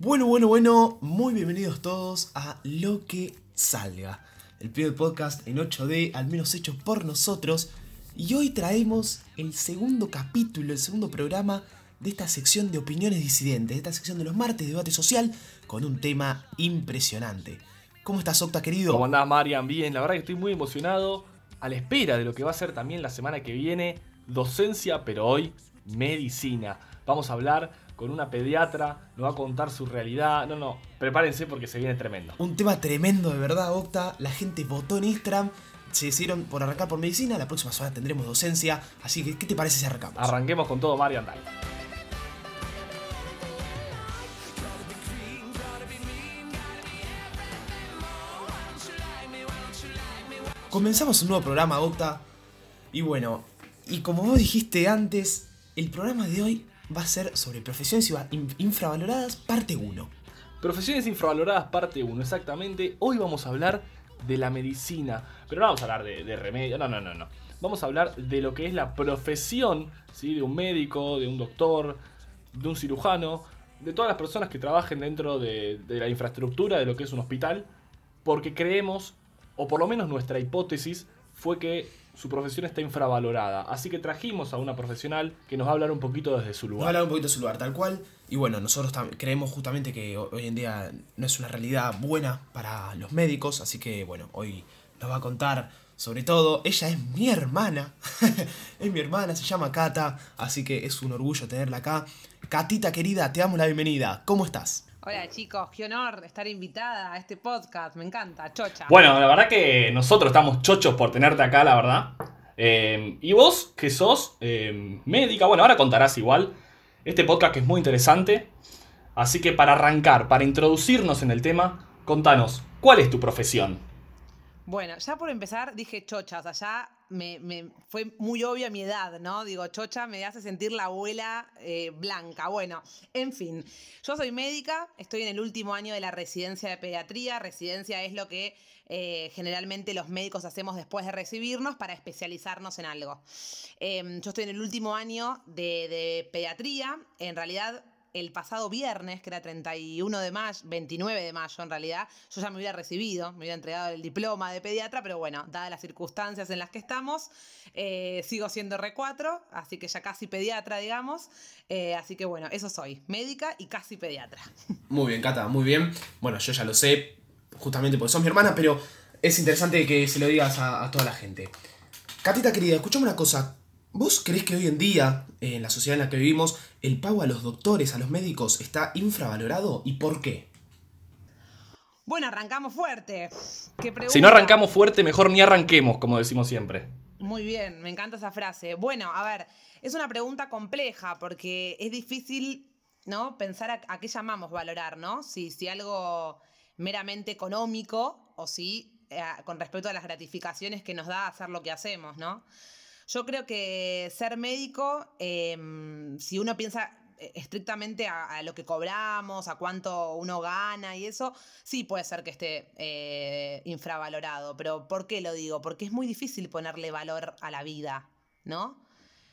Bueno, bueno, bueno, muy bienvenidos todos a Lo que salga. El primer podcast en 8D, al menos hecho por nosotros. Y hoy traemos el segundo capítulo, el segundo programa de esta sección de opiniones disidentes, de esta sección de los martes de debate social, con un tema impresionante. ¿Cómo estás, Octa, querido? ¿Cómo andás, Marian? Bien, la verdad que estoy muy emocionado, a la espera de lo que va a ser también la semana que viene, docencia, pero hoy medicina. Vamos a hablar con una pediatra, nos va a contar su realidad. No, no, prepárense porque se viene tremendo. Un tema tremendo, de verdad, Octa. La gente votó en Instagram, se decidieron por arrancar por medicina. La próxima semana tendremos docencia. Así que, ¿qué te parece si arrancamos? Arranquemos con todo, Marian, dale. Comenzamos un nuevo programa, Octa. Y bueno, y como vos dijiste antes, el programa de hoy va a ser sobre profesiones infravaloradas, parte 1. Profesiones infravaloradas, parte 1, exactamente. Hoy vamos a hablar de la medicina, pero no vamos a hablar de, remedio, no, no, no, no. Vamos a hablar de lo que es la profesión ¿sí? de un médico, de un doctor, de un cirujano, de todas las personas que trabajen dentro de, de la infraestructura de lo que es un hospital, porque creemos o por lo menos nuestra hipótesis fue que su profesión está infravalorada. Así que trajimos a una profesional que nos va a hablar un poquito desde su lugar. Nos va a hablar un poquito de su lugar, tal cual. Y bueno, nosotros creemos justamente que hoy en día no es una realidad buena para los médicos, así que bueno, hoy nos va a contar sobre todo. Ella es mi hermana, es mi hermana, se llama Cata, así que es un orgullo tenerla acá. Catita querida, te damos la bienvenida. ¿Cómo estás? Hola chicos, qué honor estar invitada a este podcast, me encanta, chocha. Bueno, la verdad que nosotros estamos chochos por tenerte acá, la verdad. Eh, y vos, que sos eh, médica, bueno, ahora contarás igual este podcast que es muy interesante. Así que para arrancar, para introducirnos en el tema, contanos, ¿cuál es tu profesión? Bueno, ya por empezar dije chocha, o sea, ya me, fue muy obvia mi edad, ¿no? Digo, chocha me hace sentir la abuela eh, blanca. Bueno, en fin, yo soy médica, estoy en el último año de la residencia de pediatría. Residencia es lo que eh, generalmente los médicos hacemos después de recibirnos para especializarnos en algo. Em, yo estoy en el último año de, de pediatría. En realidad el pasado viernes, que era 31 de mayo, 29 de mayo en realidad, yo ya me hubiera recibido, me hubiera entregado el diploma de pediatra, pero bueno, dadas las circunstancias en las que estamos, eh, sigo siendo R4, así que ya casi pediatra, digamos. Eh, así que bueno, eso soy, médica y casi pediatra. Muy bien, Cata, muy bien. Bueno, yo ya lo sé, justamente porque sos mi hermana, pero es interesante que se lo digas a, a toda la gente. Catita querida, escuchame una cosa. ¿Vos crees que hoy en día, en la sociedad en la que vivimos, el pago a los doctores, a los médicos, está infravalorado? ¿Y por qué? Bueno, arrancamos fuerte. si no arrancamos fuerte, mejor ni arranquemos, como decimos siempre. Muy bien, me encanta esa frase. Bueno, a ver, es una pregunta compleja porque es difícil, ¿no? Pensar a, qué llamamos valorar, ¿no? Si, si algo meramente económico o si eh, con respecto a las gratificaciones que nos da hacer lo que hacemos, ¿no? Yo creo que ser médico, em, si uno piensa eh, estrictamente a, lo que cobramos, a cuánto uno gana y eso, sí puede ser que esté eh, infravalorado. Pero ¿por qué lo digo? Porque es muy difícil ponerle valor a la vida, ¿no?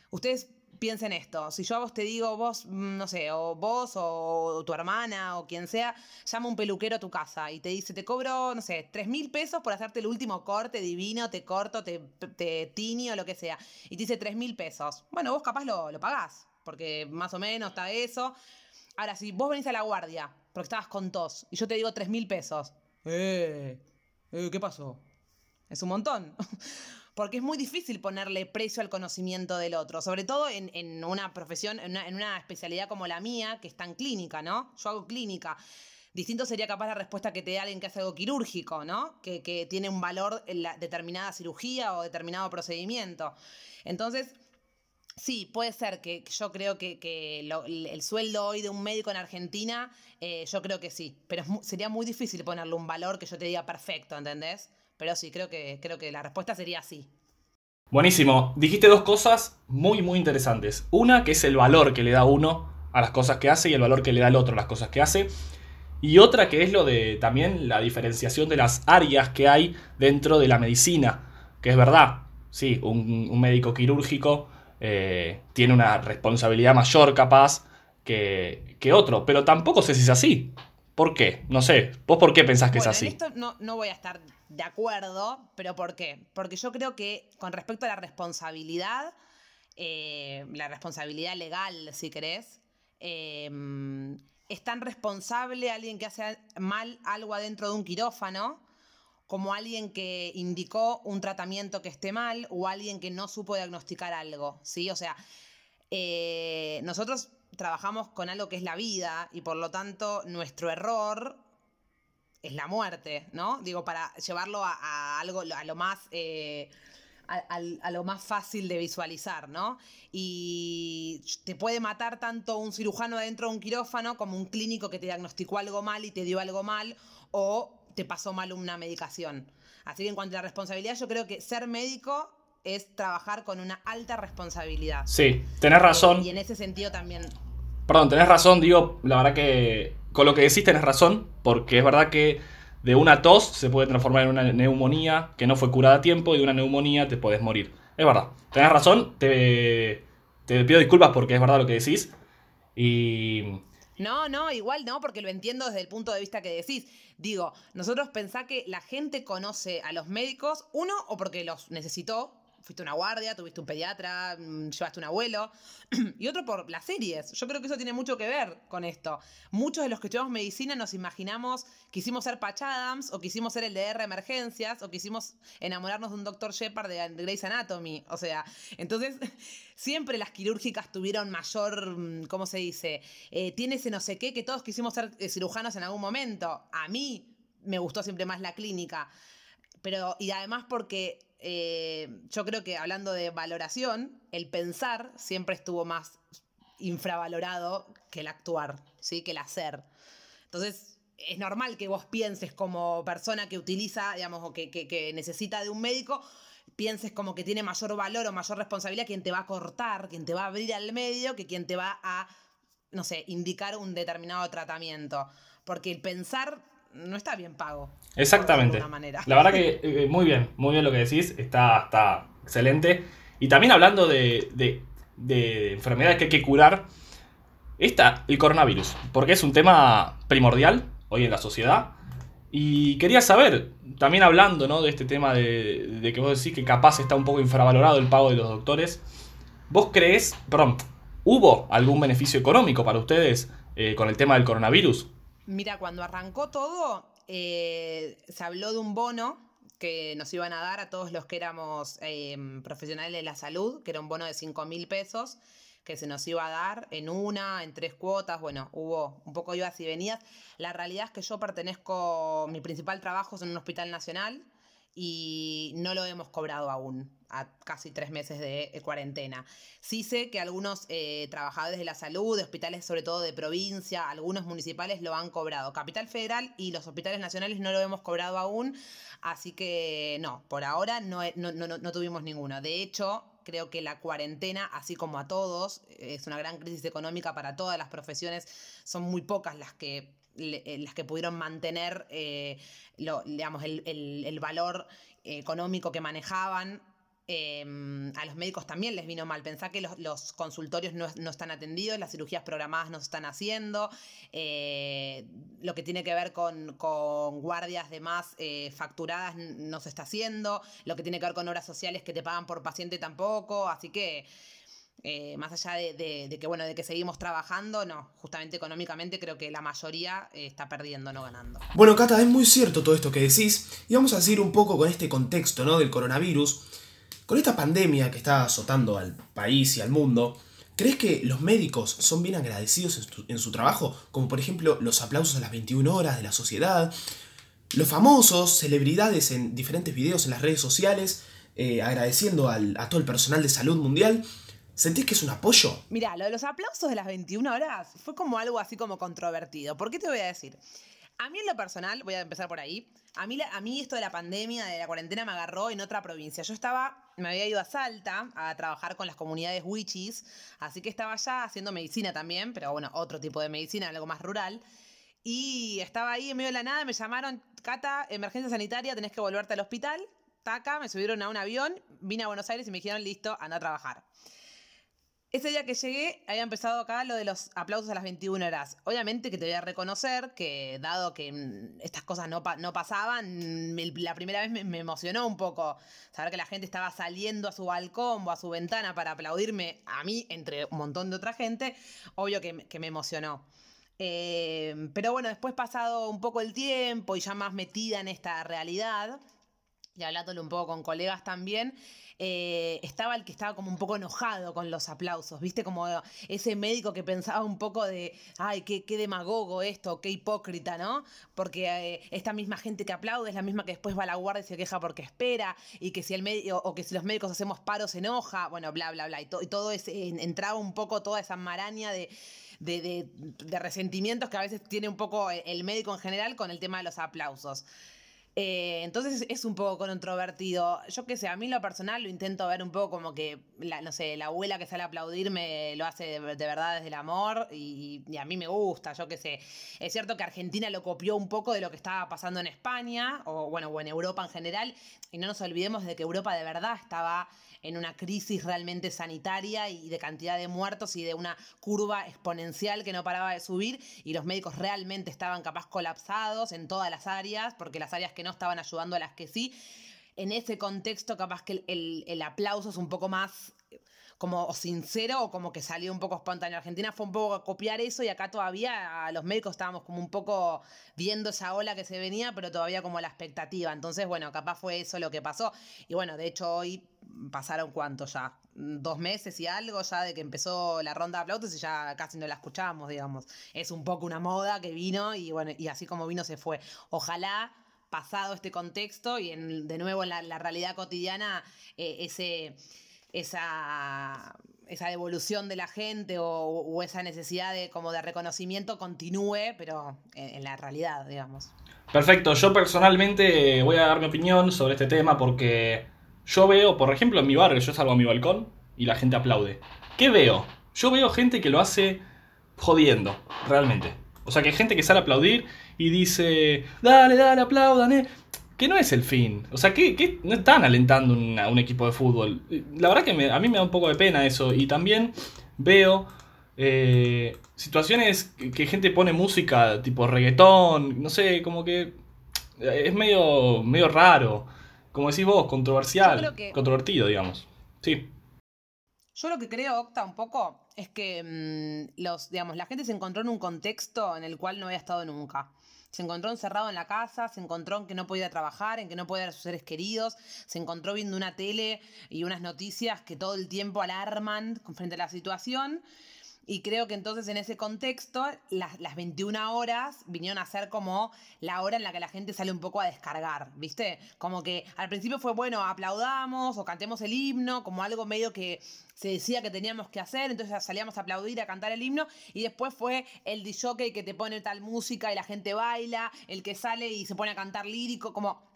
Ustedes piensen esto, si yo a vos te digo, vos, mm, no sé, o vos o tu hermana o quien sea, llama un peluquero a tu casa y te dice, te cobro, no sé, tres mil pesos por hacerte el último corte divino, te corto, te, te tinio, lo que sea, y te dice tres mil pesos. Bueno, vos capaz lo, lo pagás, porque más o menos está eso. Ahora, si vos venís a la guardia, porque estabas con tos, y yo te digo tres mil pesos, eh, eh, ¿qué pasó? Es un montón. porque es muy difícil ponerle precio al conocimiento del otro, sobre todo en, una profesión, en una, especialidad como la mía, que es tan clínica, ¿no? Yo hago clínica. Distinto sería capaz la respuesta que te dé alguien que hace algo quirúrgico, ¿no? Que, tiene un valor en la determinada cirugía o determinado procedimiento. Entonces, Sí, puede ser que yo creo que, el sueldo hoy de un médico en Argentina, eh, yo creo que sí, pero sería muy difícil ponerle un valor que yo te diga perfecto, ¿entendés? Pero sí, creo que, creo que la respuesta sería sí. Buenísimo. Dijiste dos cosas muy, muy interesantes. Una, que es el valor que le da uno a las cosas que hace y el valor que le da el otro a las cosas que hace. Y otra que es lo de también la diferenciación de las áreas que hay dentro de la medicina. Que es verdad, sí, un, médico quirúrgico eh, tiene una responsabilidad mayor capaz que, que otro, pero tampoco sé si es así. ¿Por qué? No sé. ¿Vos por qué pensás que Bueno, es así? En esto no, no voy a estar de acuerdo, pero ¿por qué? Porque yo creo que con respecto a la responsabilidad, eh, la responsabilidad legal, si querés, eh, es tan responsable alguien que hace mal algo adentro de un quirófano como alguien que indicó un tratamiento que esté mal o alguien que no supo diagnosticar algo, ¿sí? O sea, eh, nosotros trabajamos con algo que es la vida y por lo tanto nuestro error es la muerte, ¿no? Digo, para llevarlo a, a algo, a lo más... eh, a, lo más fácil de visualizar, ¿no? Y te puede matar tanto un cirujano adentro de un quirófano como un clínico que te diagnosticó algo mal y te dio algo mal o te pasó mal una medicación. Así que en cuanto a la responsabilidad, yo creo que ser médico es trabajar con una alta responsabilidad. Sí, tenés razón. Y en ese sentido también Perdón, tenés razón, digo, la verdad que con lo que decís tenés razón, porque es verdad que de una tos se puede transformar en una neumonía que no fue curada a tiempo y de una neumonía te podés morir. Es verdad, tenés razón, te, te pido disculpas porque es verdad lo que decís. Y No, no, igual no, porque lo entiendo desde el punto de vista que decís. Digo, nosotros pensá que la gente conoce a los médicos, uno, o porque los necesitó, fuiste una guardia, tuviste un pediatra, mm, llevaste un abuelo, y otro por las series. Yo creo que eso tiene mucho que ver con esto. Muchos de los que estudiamos medicina nos imaginamos, quisimos ser Patch Adams, o quisimos ser el de R Emergencias, o quisimos enamorarnos de un Dr. Shepard de Grey's Anatomy. O sea, entonces siempre las quirúrgicas tuvieron mayor, mm, ¿cómo se dice? Eh, tiene ese no sé qué, que todos quisimos ser eh, cirujanos en algún momento. A mí me gustó siempre más la clínica. Pero, y además porque eh, yo creo que hablando de valoración, el pensar siempre estuvo más infravalorado que el actuar, ¿sí? Que el hacer. Entonces, es normal que vos pienses como persona que utiliza, digamos, o que, que- que necesita de un médico, pienses como que tiene mayor valor o mayor responsabilidad quien te va a cortar, quien te va a abrir al medio, que quien te va a, no sé, indicar un determinado tratamiento. Porque el pensar no está bien pago. Exactamente. De manera. La verdad que eh, muy bien, muy bien lo que decís, está, está excelente. Y también hablando de, de- de enfermedades que hay que curar, está el coronavirus, porque es un tema primordial hoy en la sociedad. Y quería saber, también hablando ¿no? de este tema de, de que vos decís que capaz está un poco infravalorado el pago de los doctores, ¿vos crees, perdón, hubo algún beneficio económico para ustedes eh, con el tema del coronavirus? Mira, cuando arrancó todo, eh, se habló de un bono que nos iban a dar a todos los que éramos eh, profesionales de la salud, que era un bono de 5 mil pesos, que se nos iba a dar en una, en tres cuotas, bueno, hubo un poco idas y venidas. La realidad es que yo pertenezco, mi principal trabajo es en un hospital nacional y no lo hemos cobrado aún, a casi tres meses de eh, cuarentena. Sí sé que algunos eh, trabajadores de la salud, de hospitales sobre todo de provincia, algunos municipales lo han cobrado. Capital Federal y los hospitales nacionales no lo hemos cobrado aún, así que no, por ahora no, no- no- no tuvimos ninguno. De hecho, creo que la cuarentena, así como a todos, es una gran crisis económica para todas las profesiones, son muy pocas las que le- eh, las que pudieron mantener eh, lo- digamos, el, el- valor económico que manejaban. Eh, a los médicos también les vino mal. Pensá que los, los consultorios no, no están atendidos, las cirugías programadas no se están haciendo, eh, lo que tiene que ver con, con guardias de más facturadas no se está haciendo, lo que tiene que ver con horas sociales que te pagan por paciente tampoco, así que eh, más allá de, que bueno, de que seguimos trabajando, no, justamente económicamente creo que la mayoría eh, está perdiendo, no ganando. Bueno, Cata, es muy cierto todo esto que decís, y vamos a seguir un poco con este contexto, ¿no? Del coronavirus. Con esta pandemia que está azotando al país y al mundo, ¿crees que los médicos son bien agradecidos en su, en su trabajo? Como por ejemplo los aplausos a las 21 horas de la sociedad, los famosos, celebridades en diferentes videos en las redes sociales, eh, agradeciendo al- a todo el personal de salud mundial. ¿Sentís que es un apoyo? Mira, lo de los aplausos de las 21 horas fue como algo así como controvertido. ¿Por qué te voy a decir? A mí en lo personal, voy a empezar por ahí, a mí, a mí esto de la pandemia, de la cuarentena me agarró en otra provincia. Yo estaba, me había ido a Salta a trabajar con las comunidades wichis, así que estaba allá haciendo medicina también, pero bueno, otro tipo de medicina, algo más rural. Y estaba ahí en medio de la nada, me llamaron, Cata, emergencia sanitaria, tenés que volverte al hospital. Taca, me subieron a un avión, vine a Buenos Aires y me dijeron, listo, anda a trabajar. Ese día que llegué, había empezado acá lo de los aplausos a las 21 horas. Obviamente que te voy a reconocer que, dado que mm, estas cosas no, pasaban, la primera vez me, emocionó un poco saber que la gente estaba saliendo a su balcón o a su ventana para aplaudirme a mí, entre un montón de otra gente. Obvio que, me emocionó. Eh, pero bueno, después pasado un poco el tiempo y ya más metida en esta realidad, y hablándole un poco con colegas también, eh, estaba el que estaba como un poco enojado con los aplausos, ¿viste? Como ese médico que pensaba un poco de, ay, qué, qué demagogo esto, qué hipócrita, ¿no? Porque eh, esta misma gente que aplaude es la misma que después va a la guardia y se queja porque espera, y que si el médico, o que si los médicos hacemos paro se enoja, bueno, bla, bla, bla. Y, todo ese, entraba un poco toda esa maraña de, de, de, resentimientos que a veces tiene un poco el médico en general con el tema de los aplausos. Eh, entonces es un poco controvertido. Yo qué sé, a mí lo personal lo intento ver un poco como que, la, no sé, la abuela que sale a aplaudirme lo hace de, verdad desde el amor y, a mí me gusta, yo qué sé. Es cierto que Argentina lo copió un poco de lo que estaba pasando en España, o bueno, o en Europa en general, y no nos olvidemos de que Europa de verdad estaba en una crisis realmente sanitaria y de cantidad de muertos y de una curva exponencial que no paraba de subir y los médicos realmente estaban capaz colapsados en todas las áreas, porque las áreas que no estaban ayudando a las que sí. En ese contexto capaz que el, el aplauso es un poco más como sincero o como que salió un poco espontáneo. Argentina fue un poco a copiar eso y acá todavía los médicos estábamos como un poco viendo esa ola que se venía, pero todavía como la expectativa. Entonces, bueno, capaz fue eso lo que pasó. Y bueno, de hecho hoy pasaron cuánto ya, dos meses y algo ya de que empezó la ronda de aplausos y ya casi no la escuchábamos, digamos. Es un poco una moda que vino y bueno, y así como vino se fue. Ojalá pasado este contexto y en, de nuevo en la, realidad cotidiana eh, ese esa, esa devolución de la gente o, esa necesidad de, como de reconocimiento continúe, pero en, la realidad, digamos. Perfecto, yo personalmente voy a dar mi opinión sobre este tema porque yo veo, por ejemplo, en mi barrio, yo salgo a mi balcón y la gente aplaude. ¿Qué veo? Yo veo gente que lo hace jodiendo, realmente. O sea, que hay gente que sale a aplaudir y dice, dale, dale, aplaudan, eh que no es el fin. O sea, que, no están alentando a un equipo de fútbol. La verdad que a mí me da un poco de pena eso. Y también veo eh, situaciones que, gente pone música tipo reggaetón, no sé, como que es medio, medio raro. Como decís vos, controversial, controvertido, digamos. Sí. Yo lo que creo, Octa, un poco, es que mm, los, digamos, la gente se encontró en un contexto en el cual no había estado nunca. Se encontró encerrado en la casa, se encontró en que no podía trabajar, en que no podía ver a sus seres queridos, se encontró viendo una tele y unas noticias que todo el tiempo alarman frente a la situación. Y creo que entonces en ese contexto, las, las, 21 horas vinieron a ser como la hora en la que la gente sale un poco a descargar, ¿viste? Como que al principio fue, bueno, aplaudamos o cantemos el himno, como algo medio que se decía que teníamos que hacer, entonces salíamos a aplaudir, a cantar el himno, y después fue el DJ que te pone tal música y la gente baila, el que sale y se pone a cantar lírico, como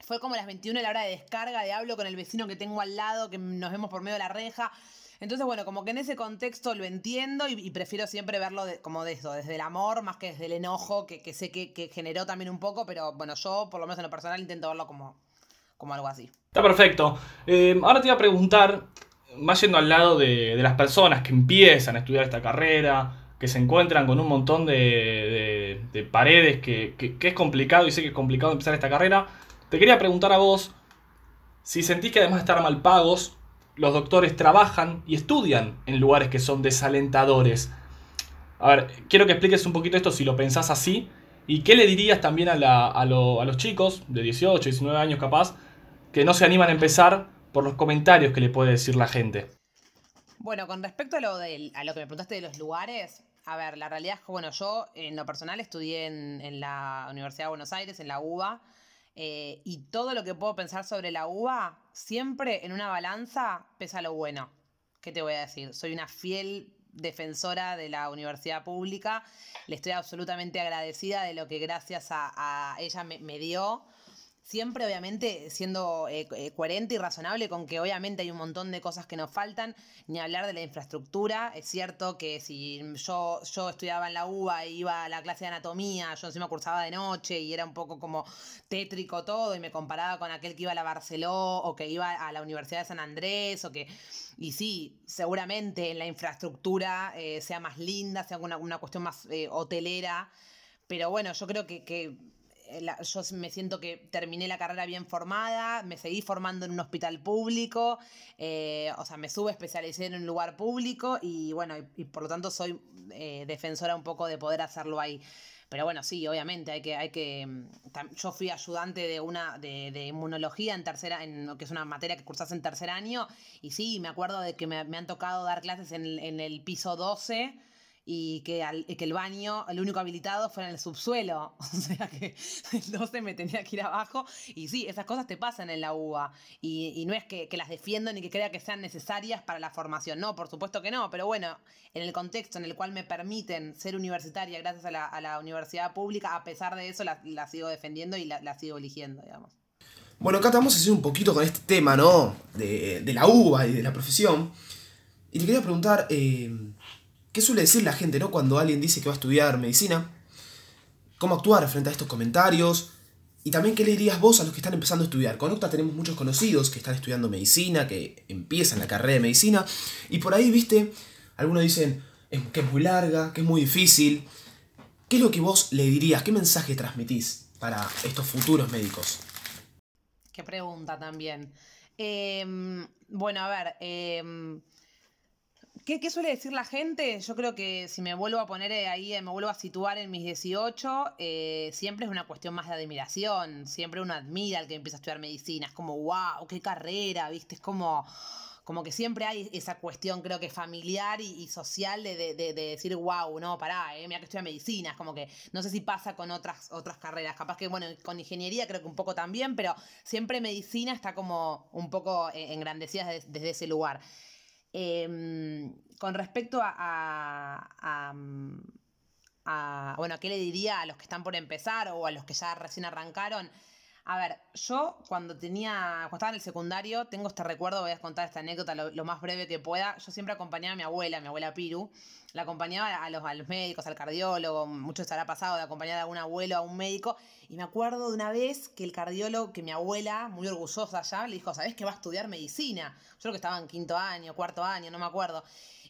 fue como las 21 la hora de descarga, de hablo con el vecino que tengo al lado, que nos vemos por medio de la reja. Entonces, bueno, como que en ese contexto lo entiendo y, prefiero siempre verlo como de eso, desde el amor más que desde el enojo, que, sé que, generó también un poco, pero bueno, yo por lo menos en lo personal intento verlo como, como algo así. Está perfecto. Eh, ahora te iba a preguntar, más yendo al lado de, las personas que empiezan a estudiar esta carrera, que se encuentran con un montón de, paredes, que, que, es complicado y sé que es complicado empezar esta carrera, te quería preguntar a vos si sentís que además de estar mal pagos, los doctores trabajan y estudian en lugares que son desalentadores. A ver, quiero que expliques un poquito esto si lo pensás así. ¿Y qué le dirías también a, los chicos de 18, 19 años capaz, que no se animan a empezar por los comentarios que le puede decir la gente? Bueno, con respecto a lo, de, a lo que me preguntaste de los lugares, a ver, la realidad es que, bueno, yo en lo personal estudié en, en la Universidad de Buenos Aires, en la UBA, eh, y todo lo que puedo pensar sobre la uva, siempre en una balanza pesa lo bueno. ¿Qué te voy a decir? Soy una fiel defensora de la universidad pública. Le estoy absolutamente agradecida de lo que gracias a, ella me, dio. Siempre, obviamente, siendo eh, eh, coherente y razonable con que obviamente hay un montón de cosas que nos faltan, ni hablar de la infraestructura. Es cierto que si yo, yo estudiaba en la UBA e iba a la clase de anatomía, yo encima cursaba de noche y era un poco como tétrico todo, y me comparaba con aquel que iba a la Barceló o que iba a la Universidad de San Andrés, o que. Y sí, seguramente en la infraestructura eh, sea más linda, sea una, una cuestión más hotelera. Pero bueno, yo creo que, que eh, yo me siento que terminé la carrera bien formada, me seguí formando en un hospital público, eh, o sea, me sube especialicé en un lugar público y bueno, y, por lo tanto soy eh, defensora un poco de poder hacerlo ahí. Pero bueno, sí, obviamente hay que, hay que. Mm, yo fui ayudante de una de, inmunología en tercera, en que es una materia que cursas en tercer año, y sí, me acuerdo de que me, han tocado dar clases en, en el piso 12 y que, que el baño, el único habilitado, fuera en el subsuelo. O sea que entonces me tenía que ir abajo. Y sí, esas cosas te pasan en la UBA. Y, no es que, las defiendo ni que crea que sean necesarias para la formación. No, por supuesto que no. Pero bueno, en el contexto en el cual me permiten ser universitaria gracias a la, universidad pública, a pesar de eso, la, sigo defendiendo y la, sigo eligiendo, digamos. Bueno, acá estamos haciendo un poquito con este tema, ¿no? De, la UBA y de la profesión. Y te quería preguntar. Eh, ¿Qué suele decir la gente, ¿no? Cuando alguien dice que va a estudiar medicina. ¿Cómo actuar frente a estos comentarios? Y también, ¿qué le dirías vos a los que están empezando a estudiar? Con Octa tenemos muchos conocidos que están estudiando medicina, que empiezan la carrera de medicina. Y por ahí, viste, algunos dicen que es muy larga, que es muy difícil. ¿Qué es lo que vos le dirías? ¿Qué mensaje transmitís para estos futuros médicos? Qué pregunta también. Em, bueno, a ver, em, ¿Qué, suele decir la gente? Yo creo que si me vuelvo a poner ahí, me vuelvo a situar en mis 18, eh, siempre es una cuestión más de admiración. Siempre uno admira al que empieza a estudiar medicina. Es como, wow, qué carrera, ¿viste? Es como, como que siempre hay esa cuestión, creo que familiar y, social de, decir, wow, no, pará, eh, mira que estudia medicina. Es como que no sé si pasa con otras, otras carreras. Capaz que, bueno, con ingeniería creo que un poco también, pero siempre medicina está como un poco eh, engrandecida desde ese lugar. Em, con respecto a, a, bueno, ¿qué le diría a los que están por empezar o a los que ya recién arrancaron? A ver, yo cuando tenía, cuando estaba en el secundario, tengo este recuerdo, voy a contar esta anécdota lo, más breve que pueda. Yo siempre acompañaba a mi abuela, mi abuela Piru, la acompañaba a los, médicos, al cardiólogo, mucho estará pasado de acompañar a algún abuelo, a un médico. Y me acuerdo de una vez que el cardiólogo, que mi abuela, muy orgullosa ya, le dijo, ¿sabes que va a estudiar medicina? Yo creo que estaba en quinto año, cuarto año, no me acuerdo.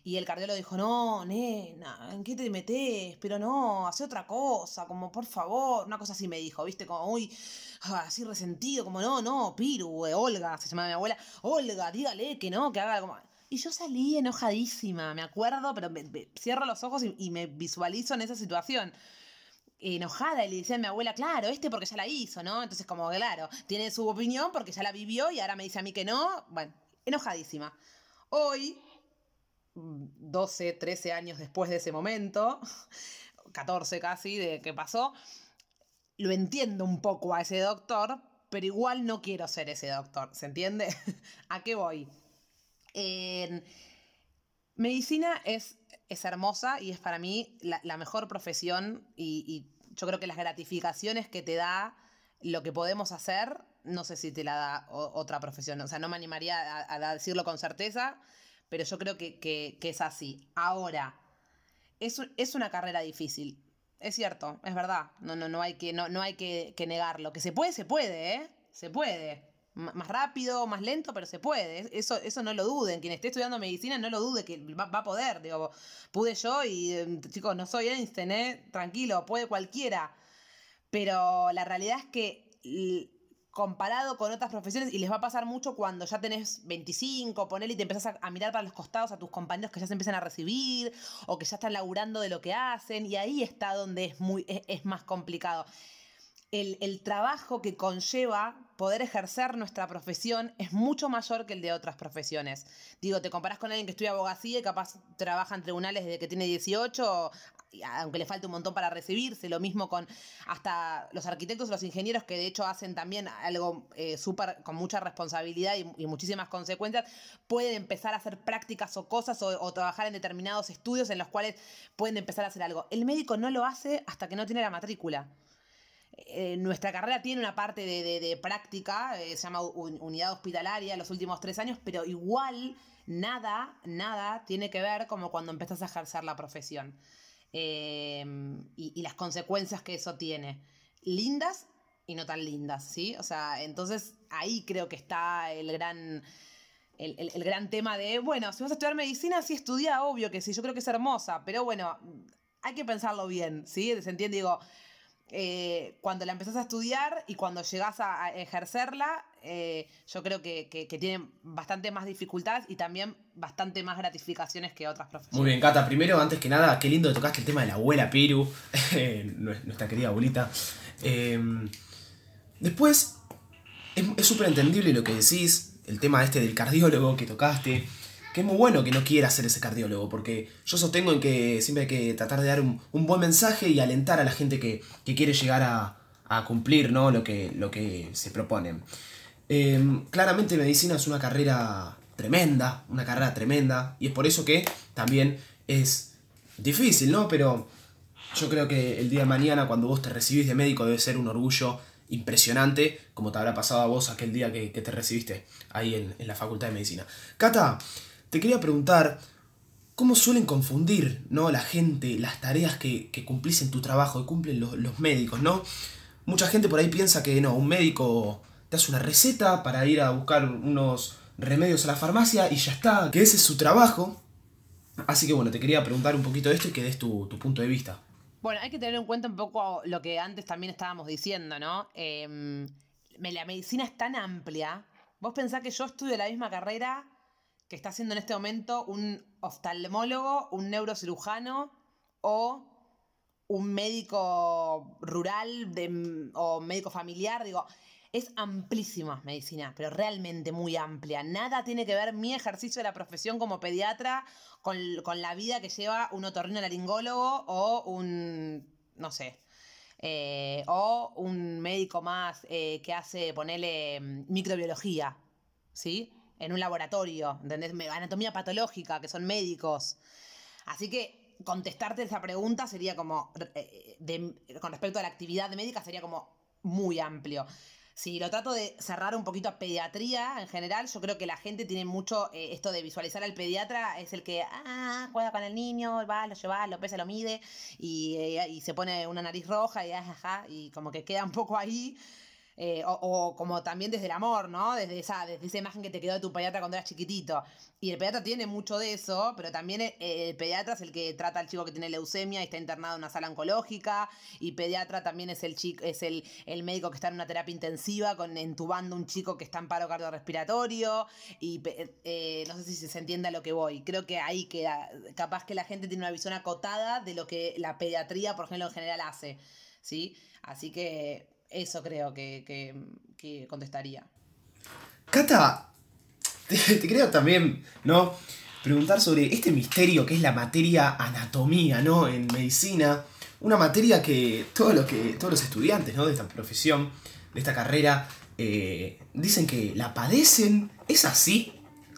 Y el cardiólogo dijo, no, nena, ¿en qué te metes? Pero no, hace otra cosa, como por favor, una cosa así me dijo, viste, como muy, ah, así resentido, como no, no, Piru, Olga, se llamaba mi abuela, Olga, dígale que no, que haga como... Y yo salí enojadísima, me acuerdo, pero cierro los ojos y, me visualizo en esa situación enojada y le decía a mi abuela, claro, este porque ya la hizo, ¿no? Entonces como, claro, tiene su opinión porque ya la vivió y ahora me dice a mí que no. Bueno, enojadísima. Hoy, 12, 13 años después de ese momento, 14 casi de que pasó, lo entiendo un poco a ese doctor, pero igual no quiero ser ese doctor, ¿se entiende? ¿A qué voy? medicina es, es, hermosa y es para mí la, mejor profesión y, yo creo que las gratificaciones que te da lo que podemos hacer, no sé si te la da otra profesión, o sea, no me animaría a decirlo con certeza, pero yo creo que, es así. Ahora, es, es, una carrera difícil. Es cierto, es verdad. No, no, no hay, que, no, no hay que, negarlo. Que se puede, se puede, ¿eh? Se puede. más rápido, más lento, pero se puede. Eso, eso no lo duden. Quien esté estudiando medicina no lo dude que va, a poder. Digo, pude yo y, em, chicos, no soy Einstein, ¿eh? Tranquilo, puede cualquiera. Pero la realidad es que comparado con otras profesiones, y les va a pasar mucho cuando ya tenés 25, ponele y te empezás a, mirar para los costados a tus compañeros que ya se empiezan a recibir o que ya están laburando de lo que hacen, y ahí está donde es, muy, es, más complicado. El, el, trabajo que conlleva poder ejercer nuestra profesión es mucho mayor que el de otras profesiones. Digo, te comparás con alguien que estudia abogacía y capaz trabaja en tribunales desde que tiene 18, aunque le falte un montón para recibirse, lo mismo con hasta los arquitectos los ingenieros que de hecho hacen también algo eh, súper con mucha responsabilidad y, muchísimas consecuencias, pueden empezar a hacer prácticas o cosas o, trabajar en determinados estudios en los cuales pueden empezar a hacer algo. El médico no lo hace hasta que no tiene la matrícula. eh, nuestra carrera tiene una parte de, práctica, eh, se llama unidad hospitalaria los últimos tres años, pero igual nada, nada tiene que ver como cuando empezás a ejercer la profesión em, y, las consecuencias que eso tiene. Lindas y no tan lindas, ¿sí? O sea, entonces ahí creo que está el gran... El, gran tema de, bueno, si vas a estudiar medicina, sí estudia, obvio que sí, yo creo que es hermosa, pero bueno, hay que pensarlo bien, ¿sí? ¿Se entiende? Digo, eh, cuando la empezás a estudiar y cuando llegás a, ejercerla, eh, yo creo que, que, tienen bastante más dificultades y también bastante más gratificaciones que otras profesiones. Muy bien, Cata. Primero, antes que nada, qué lindo que tocaste el tema de la abuela Piru, nuestra querida abuelita. Em, después, es súper entendible lo que decís, el tema este del cardiólogo que tocaste que es muy bueno que no quiera ser ese cardiólogo, porque yo sostengo en que siempre hay que tratar de dar un, buen mensaje y alentar a la gente que, quiere llegar a, cumplir ¿no? lo, que, lo que se proponen. Em, claramente medicina es una carrera tremenda, una carrera tremenda, y es por eso que también es difícil, ¿no? Pero yo creo que el día de mañana cuando vos te recibís de médico debe ser un orgullo impresionante, como te habrá pasado a vos aquel día que, te recibiste ahí en, en la Facultad de Medicina. Cata, te quería preguntar, ¿cómo suelen confundir ¿no? la gente las tareas que, que cumplís en tu trabajo, que cumplen los, médicos, ¿no? Mucha gente por ahí piensa que no, un médico te hace una receta para ir a buscar unos remedios a la farmacia y ya está, que ese es su trabajo. Así que bueno, te quería preguntar un poquito de esto y que des tu, punto de vista. Bueno, hay que tener en cuenta un poco lo que antes también estábamos diciendo, ¿no? Em, la medicina es tan amplia. Vos pensás que yo estudio la misma carrera que está haciendo en este momento un oftalmólogo, un neurocirujano o un médico rural o médico familiar, digo, es amplísima medicina, pero realmente muy amplia. Nada tiene que ver mi ejercicio de la profesión como pediatra con, la vida que lleva un otorrino laringólogo o un, no sé, eh, o un médico más eh, que hace, ponele, microbiología, ¿sí? En un laboratorio, ¿entendés? Anatomía patológica, que son médicos. Así que contestarte esa pregunta sería como, eh, con respecto a la actividad médica, sería como muy amplio. Si lo trato de cerrar un poquito a pediatría en general, yo creo que la gente tiene mucho eh, esto de visualizar al pediatra, es el que ah, juega con el niño, va, lo lleva, lo pesa, lo mide y, eh, y se pone una nariz roja y, ajá, y como que queda un poco ahí. Eh, o, como también desde el amor, ¿no? Desde esa, desde esa imagen que te quedó de tu pediatra cuando eras chiquitito. Y el pediatra tiene mucho de eso, pero también eh, el, pediatra es el que trata al chico que tiene leucemia y está internado en una sala oncológica. Y pediatra también es el chico, es el, el médico que está en una terapia intensiva con entubando un chico que está en paro cardiorrespiratorio. Y eh, no sé si se entiende a lo que voy. Creo que ahí queda. Capaz que la gente tiene una visión acotada de lo que la pediatría, por ejemplo, en general hace. ¿Sí? Así que eso creo que, contestaría. Cata, te, quería también, ¿no? Preguntar sobre este misterio que es la materia anatomía, ¿no? En medicina. Una materia que todos los, que, todos los estudiantes, ¿no? De esta profesión, de esta carrera, eh, dicen que la padecen. ¿Es así?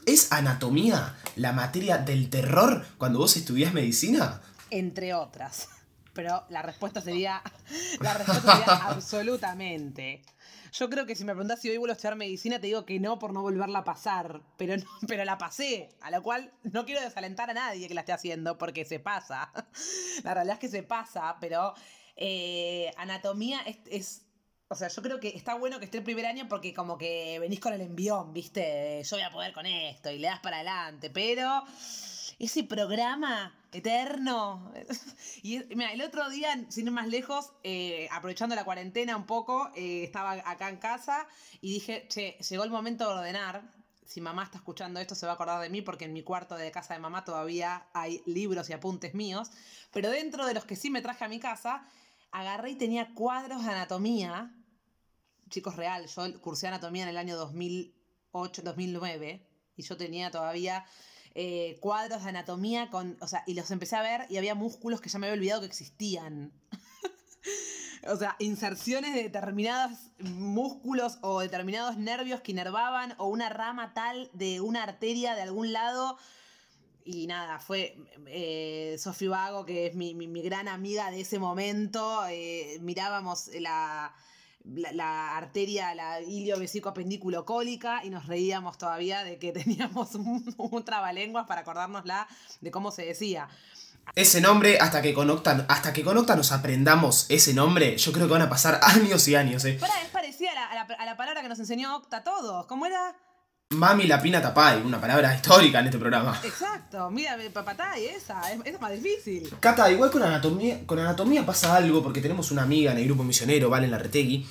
¿Es anatomía la materia del terror cuando vos estudiás medicina? Entre otras pero la respuesta sería, la respuesta sería absolutamente. Yo creo que si me preguntas si hoy vuelvo a estudiar medicina, te digo que no por no volverla a pasar, pero, pero la pasé, a lo cual no quiero desalentar a nadie que la esté haciendo, porque se pasa. La realidad es que se pasa, pero eh, anatomía es, o sea, yo creo que está bueno que esté el primer año porque como que venís con el envión, ¿viste? Yo voy a poder con esto y le das para adelante, pero ese programa eterno. Y mira, el otro día, sin ir más lejos, eh, aprovechando la cuarentena un poco, eh, estaba acá en casa y dije, che, llegó el momento de ordenar. Si mamá está escuchando esto, se va a acordar de mí porque en mi cuarto de casa de mamá todavía hay libros y apuntes míos. Pero dentro de los que sí me traje a mi casa, agarré y tenía cuadros de anatomía. Chicos, real, yo cursé anatomía en el año 2008, 2009 y yo tenía todavía eh, cuadros de anatomía con, o sea, y los empecé a ver y había músculos que ya me había olvidado que existían. o sea, inserciones de determinados músculos o determinados nervios que inervaban o una rama tal de una arteria de algún lado y nada, fue eh, Sofi Vago, que es mi, mi, gran amiga de ese momento, eh, mirábamos la, la, la, arteria, la ilio vesico apendículo cólica y nos reíamos todavía de que teníamos un, un trabalenguas para acordárnosla de cómo se decía. Ese nombre, hasta que con Octa, hasta que con Octa nos aprendamos ese nombre, yo creo que van a pasar años y años, eh. Para, es parecida a la, a, la, a la palabra que nos enseñó Octa a todos. ¿Cómo era? Mami la pina tapay, una palabra histórica en este programa. Exacto, mira, papatay, esa, es, es más difícil. Cata, igual con anatomía, con anatomía pasa algo, porque tenemos una amiga en el grupo misionero, Valen Larretegui,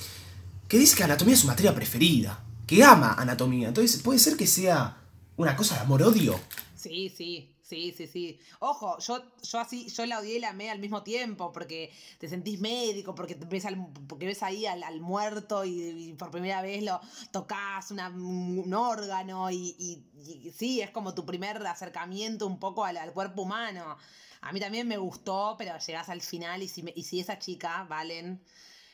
que dice que anatomía es su materia preferida, que ama anatomía. Entonces, ¿puede ser que sea una cosa de amor-odio? Sí, sí, Sí, sí, sí. Ojo, yo, yo así, yo la odié y la amé al mismo tiempo, porque te sentís médico, porque ves, al, porque ves ahí al, al muerto y, y, por primera vez lo tocas una, un órgano y, y, y, sí, es como tu primer acercamiento un poco al, al, cuerpo humano. A mí también me gustó, pero llegás al final y si, me, y si esa chica, Valen,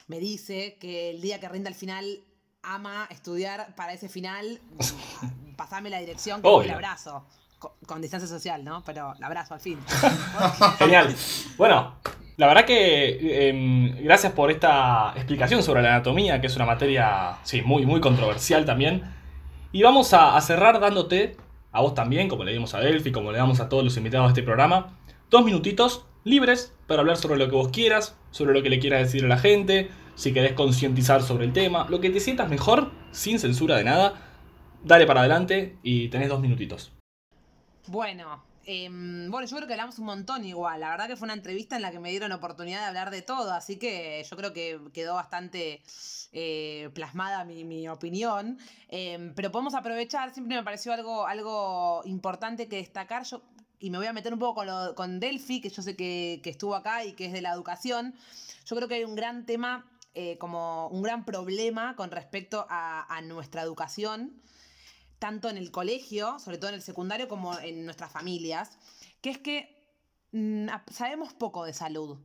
me dice que el día que rinda el final ama estudiar para ese final, pasame la dirección que el abrazo con, con, distancia social, ¿no? Pero abrazo al fin. Genial. Bueno, la verdad que eh, gracias por esta explicación sobre la anatomía, que es una materia, sí, muy, muy controversial también. Y vamos a, a cerrar dándote, a vos también, como le dimos a Delphi, como le damos a todos los invitados de este programa, dos minutitos libres para hablar sobre lo que vos quieras, sobre lo que le quieras decir a la gente, si querés concientizar sobre el tema, lo que te sientas mejor, sin censura de nada, dale para adelante y tenés dos minutitos. Bueno, eh, bueno, yo creo que hablamos un montón igual. La verdad que fue una entrevista en la que me dieron oportunidad de hablar de todo, así que yo creo que quedó bastante eh, plasmada mi, mi opinión. Eh, pero podemos aprovechar, siempre me pareció algo, algo importante que destacar. Yo, y me voy a meter un poco con, lo, con Delphi, que yo sé que, que, estuvo acá y que es de la educación. Yo creo que hay un gran tema, eh, como un gran problema con respecto a, a nuestra educación tanto en el colegio, sobre todo en el secundario, como en nuestras familias, que es que mmm, sabemos poco de salud.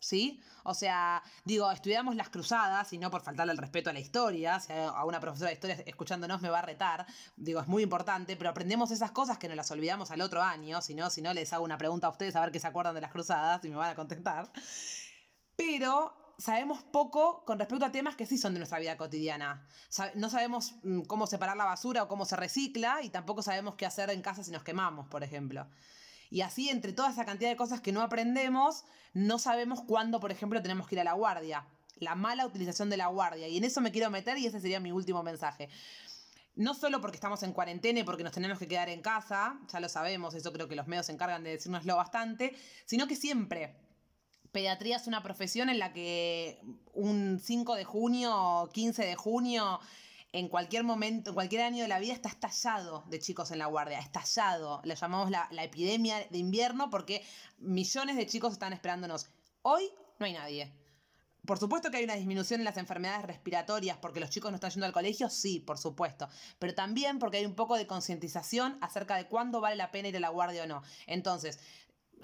¿Sí? O sea, digo, estudiamos las cruzadas y no por faltarle el respeto a la historia. Si a una profesora de historia escuchándonos me va a retar, digo, es muy importante, pero aprendemos esas cosas que nos las olvidamos al otro año. Si no, si no les hago una pregunta a ustedes a ver qué se acuerdan de las cruzadas y me van a contestar. Pero sabemos poco con respecto a temas que sí son de nuestra vida cotidiana. No sabemos mm, cómo separar la basura o cómo se recicla y tampoco sabemos qué hacer en casa si nos quemamos, por ejemplo. Y así, entre toda esa cantidad de cosas que no aprendemos, no sabemos cuándo, por ejemplo, tenemos que ir a la guardia. La mala utilización de la guardia. Y en eso me quiero meter y ese sería mi último mensaje. No solo porque estamos en cuarentena y porque nos tenemos que quedar en casa, ya lo sabemos, eso creo que los medios se encargan de decirnoslo bastante, sino que siempre pediatría es una profesión en la que un 5 de junio, 15 de junio, en cualquier momento, en cualquier año de la vida está estallado de chicos en la guardia, estallado. Lo llamamos la, la epidemia de invierno porque millones de chicos están esperándonos. Hoy no hay nadie. Por supuesto que hay una disminución en las enfermedades respiratorias porque los chicos no están yendo al colegio, sí, por supuesto. Pero también porque hay un poco de concientización acerca de cuándo vale la pena ir a la guardia o no. Entonces,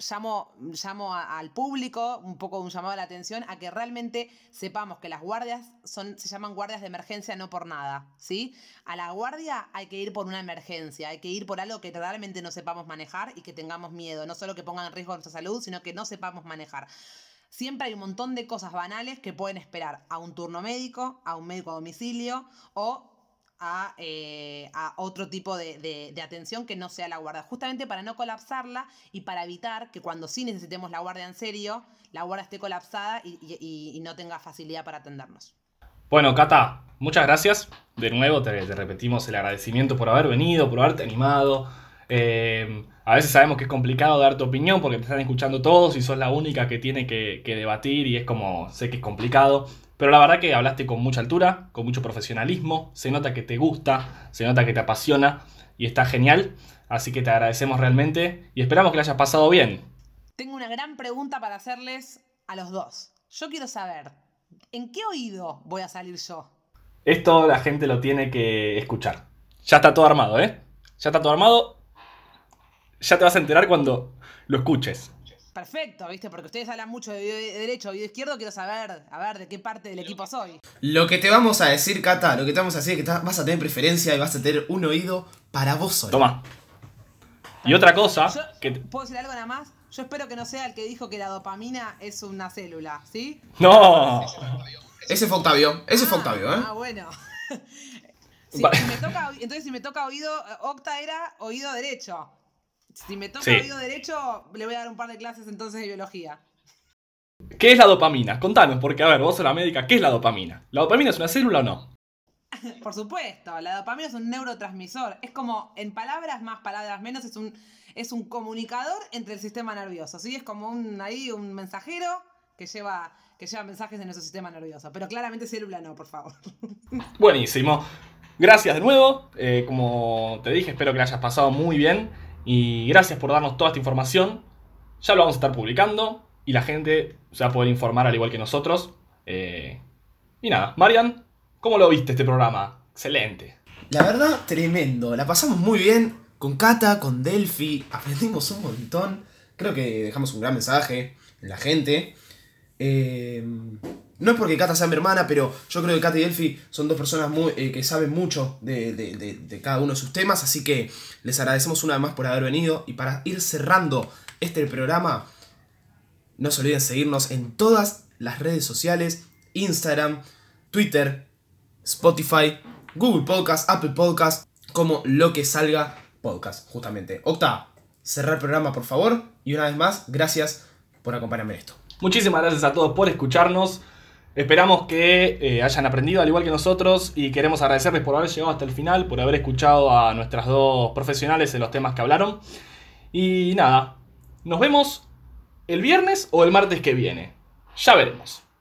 llamo, al público, un poco un llamado a la atención, a que realmente sepamos que las guardias son, se llaman guardias de emergencia no por nada, ¿sí? A la guardia hay que ir por una emergencia, hay que ir por algo que realmente no sepamos manejar y que tengamos miedo, no solo que pongan en riesgo nuestra salud, sino que no sepamos manejar. Siempre hay un montón de cosas banales que pueden esperar a un turno médico, a un médico a domicilio o a, eh, a otro tipo de, de, atención que no sea la guardia, justamente para no colapsarla y para evitar que cuando sí necesitemos la guardia en serio, la guardia esté colapsada y, y, no tenga facilidad para atendernos. Bueno, Cata, muchas gracias. De nuevo te, te, repetimos el agradecimiento por haber venido, por haberte animado. Eh, a veces sabemos que es complicado dar tu opinión porque te están escuchando todos y sos la única que tiene que, que debatir y es como, sé que es complicado. Pero la verdad que hablaste con mucha altura, con mucho profesionalismo, se nota que te gusta, se nota que te apasiona y está genial. Así que te agradecemos realmente y esperamos que le hayas pasado bien. Tengo una gran pregunta para hacerles a los dos. Yo quiero saber, ¿en qué oído voy a salir yo? Esto la gente lo tiene que escuchar. Ya está todo armado, ¿eh? Ya está todo armado. Ya te vas a enterar cuando lo escuches. Perfecto, ¿viste? Porque ustedes hablan mucho de video derecho o video izquierdo, quiero saber, a ver, de qué parte del equipo soy. Lo que te vamos a decir, Cata, lo que te vamos a decir es que vas a tener preferencia y vas a tener un oído para vos solo. Toma. Y otra cosa, Yo- que... ¿Puedo decir algo nada más? Yo espero que no sea el que dijo que la dopamina es una célula, ¿sí? No. Ese fue Octavio. Ese fue Ah, Octavio, ¿eh? Ah, bueno. Si- Va- si me toca, entonces, si me toca oído, eh, Octa era oído derecho. Si me toca Sí. oído derecho, le voy a dar un par de clases entonces de biología. ¿Qué es la dopamina? Contanos, porque a ver, vos sos la médica, ¿qué es la dopamina? ¿La dopamina es una célula o no? Por supuesto, la dopamina es un neurotransmisor. Es como, en palabras más, palabras menos, es un, es un comunicador entre el sistema nervioso. ¿sí? Es como un, ahí un mensajero que lleva, que lleva mensajes de nuestro sistema nervioso. Pero claramente célula no, por favor. Buenísimo. Gracias de nuevo. Eh, como te dije, espero que la hayas pasado muy bien. Y gracias por darnos toda esta información. Ya lo vamos a estar publicando. Y la gente se va a poder informar al igual que nosotros. Eh, y nada, Marian, ¿cómo lo viste este programa? Excelente. La verdad, tremendo. La pasamos muy bien con Kata, con Delphi. Aprendimos un montón. Creo que dejamos un gran mensaje en la gente. Eh, no es porque Kata sea mi hermana, pero yo creo que Kata y Delphi son dos personas eh, que saben mucho de- de cada uno de sus temas. Así que les agradecemos una vez más por haber venido. Y para ir cerrando este programa, no se olviden seguirnos en todas las redes sociales: Instagram, Twitter, Spotify, Google Podcast, Apple Podcast, como lo que salga podcast, justamente. Octa, cerrar el programa, por favor. Y una vez más, gracias por acompañarme en esto. Muchísimas gracias a todos por escucharnos. Esperamos que eh, hayan aprendido al igual que nosotros y queremos agradecerles por haber llegado hasta el final, por haber escuchado a nuestras dos profesionales en los temas que hablaron. Y nada, nos vemos el viernes o el martes que viene. Ya veremos.